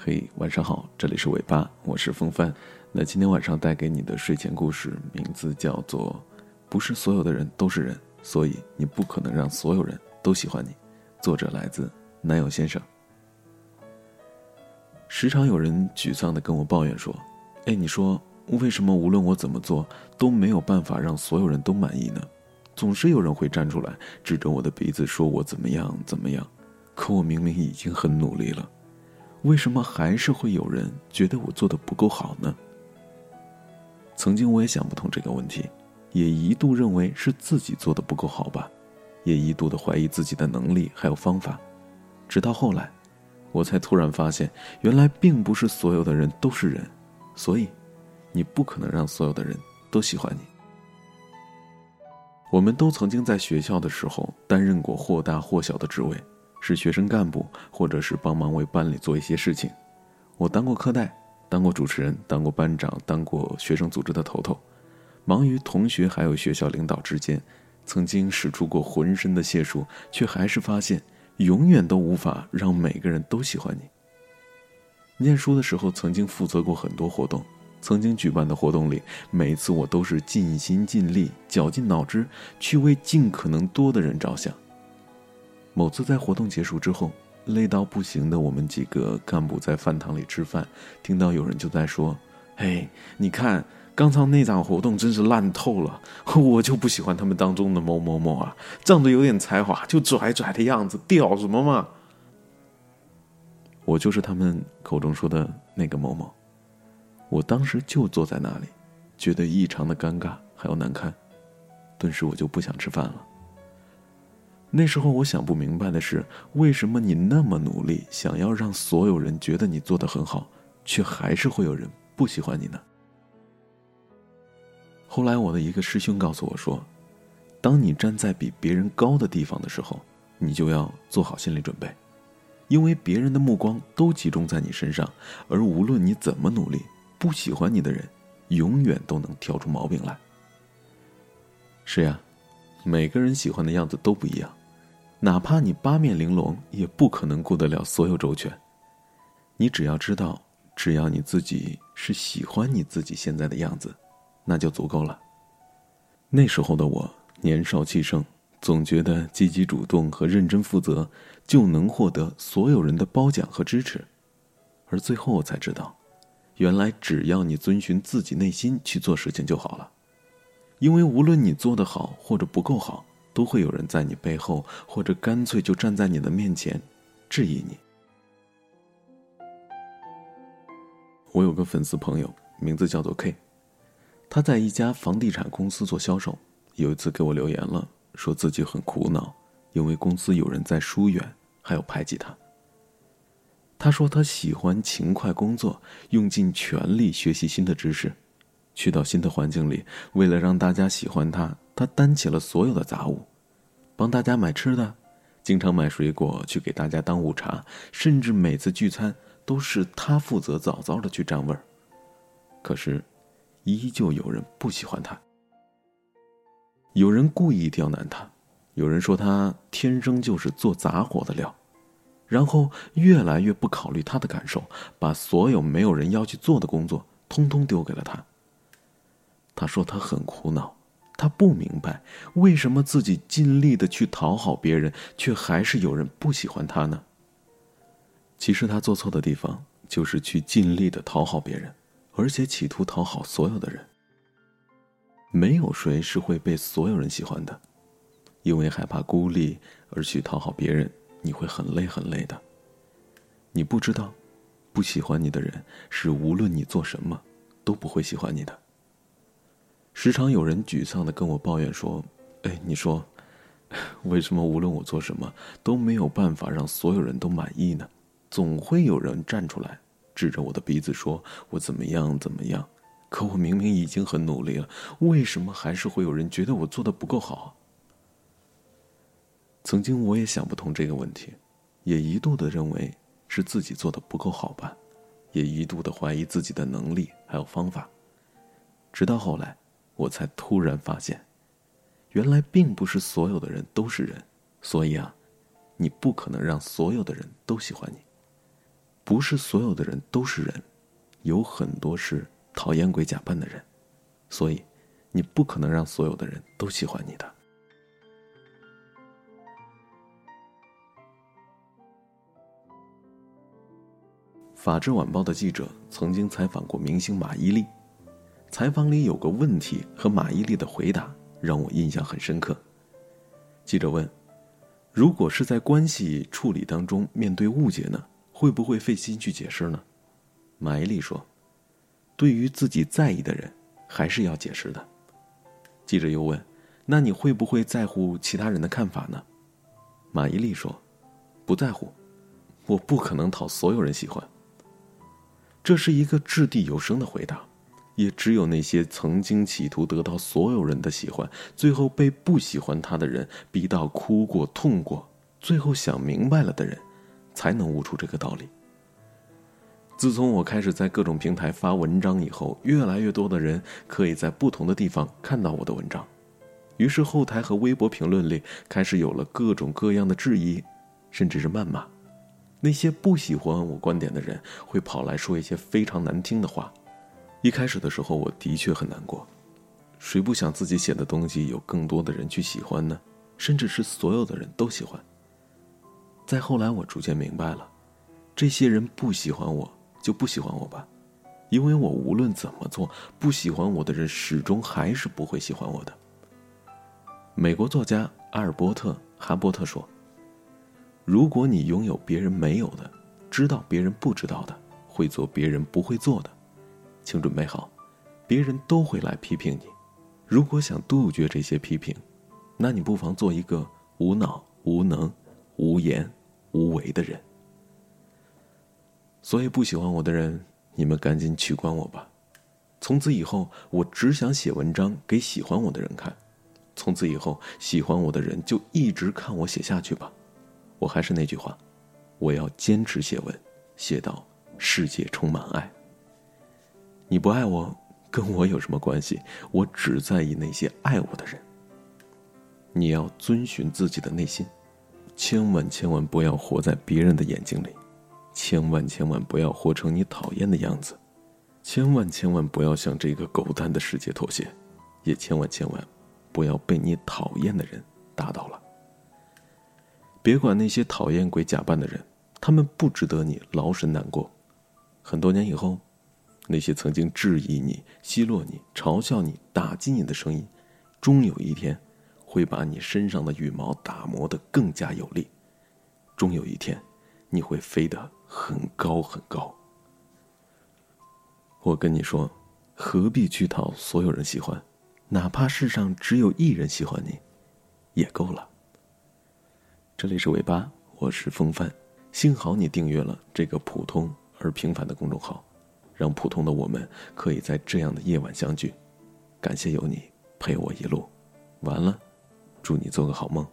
嘿，晚上好，这里是尾巴，我是风帆。那今天晚上带给你的睡前故事名字叫做《不是所有的人都是人》，所以你不可能让所有人都喜欢你。作者来自男友先生。时常有人沮丧的跟我抱怨说：“哎，你说为什么无论我怎么做都没有办法让所有人都满意呢？总是有人会站出来指着我的鼻子说我怎么样怎么样，可我明明已经很努力了。”为什么还是会有人觉得我做的不够好呢？曾经我也想不通这个问题，也一度认为是自己做的不够好吧，也一度的怀疑自己的能力还有方法，直到后来，我才突然发现，原来并不是所有的人都是人，所以，你不可能让所有的人都喜欢你。我们都曾经在学校的时候担任过或大或小的职位。是学生干部，或者是帮忙为班里做一些事情。我当过课代，当过主持人，当过班长，当过学生组织的头头，忙于同学还有学校领导之间，曾经使出过浑身的解数，却还是发现永远都无法让每个人都喜欢你。念书的时候，曾经负责过很多活动，曾经举办的活动里，每次我都是尽心尽力、绞尽脑汁去为尽可能多的人着想。某次在活动结束之后，累到不行的我们几个干部在饭堂里吃饭，听到有人就在说：“嘿，你看刚才那场活动真是烂透了，我就不喜欢他们当中的某某某啊，仗着有点才华，就拽拽的样子，屌什么嘛！”我就是他们口中说的那个某某。我当时就坐在那里，觉得异常的尴尬还有难堪，顿时我就不想吃饭了。那时候我想不明白的是，为什么你那么努力，想要让所有人觉得你做得很好，却还是会有人不喜欢你呢？后来我的一个师兄告诉我说，当你站在比别人高的地方的时候，你就要做好心理准备，因为别人的目光都集中在你身上，而无论你怎么努力，不喜欢你的人，永远都能挑出毛病来。是呀，每个人喜欢的样子都不一样。哪怕你八面玲珑，也不可能顾得了所有周全。你只要知道，只要你自己是喜欢你自己现在的样子，那就足够了。那时候的我年少气盛，总觉得积极主动和认真负责就能获得所有人的褒奖和支持，而最后我才知道，原来只要你遵循自己内心去做事情就好了，因为无论你做得好或者不够好。都会有人在你背后，或者干脆就站在你的面前，质疑你。我有个粉丝朋友，名字叫做 K，他在一家房地产公司做销售。有一次给我留言了，说自己很苦恼，因为公司有人在疏远，还有排挤他。他说他喜欢勤快工作，用尽全力学习新的知识，去到新的环境里，为了让大家喜欢他。他担起了所有的杂物，帮大家买吃的，经常买水果去给大家当午茶，甚至每次聚餐都是他负责早早的去占位儿。可是，依旧有人不喜欢他，有人故意刁难他，有人说他天生就是做杂活的料，然后越来越不考虑他的感受，把所有没有人要去做的工作通通丢给了他。他说他很苦恼。他不明白，为什么自己尽力的去讨好别人，却还是有人不喜欢他呢？其实他做错的地方，就是去尽力的讨好别人，而且企图讨好所有的人。没有谁是会被所有人喜欢的，因为害怕孤立而去讨好别人，你会很累很累的。你不知道，不喜欢你的人，是无论你做什么，都不会喜欢你的。时常有人沮丧的跟我抱怨说：“哎，你说，为什么无论我做什么都没有办法让所有人都满意呢？总会有人站出来，指着我的鼻子说我怎么样怎么样。可我明明已经很努力了，为什么还是会有人觉得我做的不够好？”曾经我也想不通这个问题，也一度的认为是自己做的不够好吧，也一度的怀疑自己的能力还有方法，直到后来。我才突然发现，原来并不是所有的人都是人，所以啊，你不可能让所有的人都喜欢你。不是所有的人都是人，有很多是讨厌鬼假扮的人，所以你不可能让所有的人都喜欢你的。法制晚报的记者曾经采访过明星马伊琍，采访里有个问题和马伊琍的回答让我印象很深刻。记者问：“如果是在关系处理当中面对误解呢，会不会费心去解释呢？”马伊琍说：“对于自己在意的人，还是要解释的。”记者又问：“那你会不会在乎其他人的看法呢？”马伊琍说：“不在乎，我不可能讨所有人喜欢。”这是一个掷地有声的回答，也只有那些曾经企图得到所有人的喜欢，最后被不喜欢他的人逼到哭过、痛过，最后想明白了的人，才能悟出这个道理。自从我开始在各种平台发文章以后，越来越多的人可以在不同的地方看到我的文章，于是后台和微博评论里开始有了各种各样的质疑，甚至是谩骂。那些不喜欢我观点的人会跑来说一些非常难听的话。一开始的时候，我的确很难过。谁不想自己写的东西有更多的人去喜欢呢？甚至是所有的人都喜欢。再后来，我逐渐明白了，这些人不喜欢我就不喜欢我吧，因为我无论怎么做，不喜欢我的人始终还是不会喜欢我的。美国作家阿尔伯特·哈伯特说。如果你拥有别人没有的，知道别人不知道的，会做别人不会做的，请准备好，别人都会来批评你。如果想杜绝这些批评，那你不妨做一个无脑、无能、无言、无为的人。所以不喜欢我的人，你们赶紧取关我吧。从此以后，我只想写文章给喜欢我的人看。从此以后，喜欢我的人就一直看我写下去吧。我还是那句话，我要坚持写文，写到世界充满爱。你不爱我，跟我有什么关系？我只在意那些爱我的人。你要遵循自己的内心，千万千万不要活在别人的眼睛里，千万千万不要活成你讨厌的样子，千万千万不要向这个狗蛋的世界妥协，也千万千万不要被你讨厌的人打倒了。别管那些讨厌鬼假扮的人，他们不值得你劳神难过。很多年以后，那些曾经质疑你、奚落你、嘲笑你、打击你的声音，终有一天会把你身上的羽毛打磨得更加有力。终有一天，你会飞得很高很高。我跟你说，何必去讨所有人喜欢？哪怕世上只有一人喜欢你，也够了。这里是尾巴，我是风帆。幸好你订阅了这个普通而平凡的公众号，让普通的我们可以在这样的夜晚相聚。感谢有你陪我一路，完了，祝你做个好梦。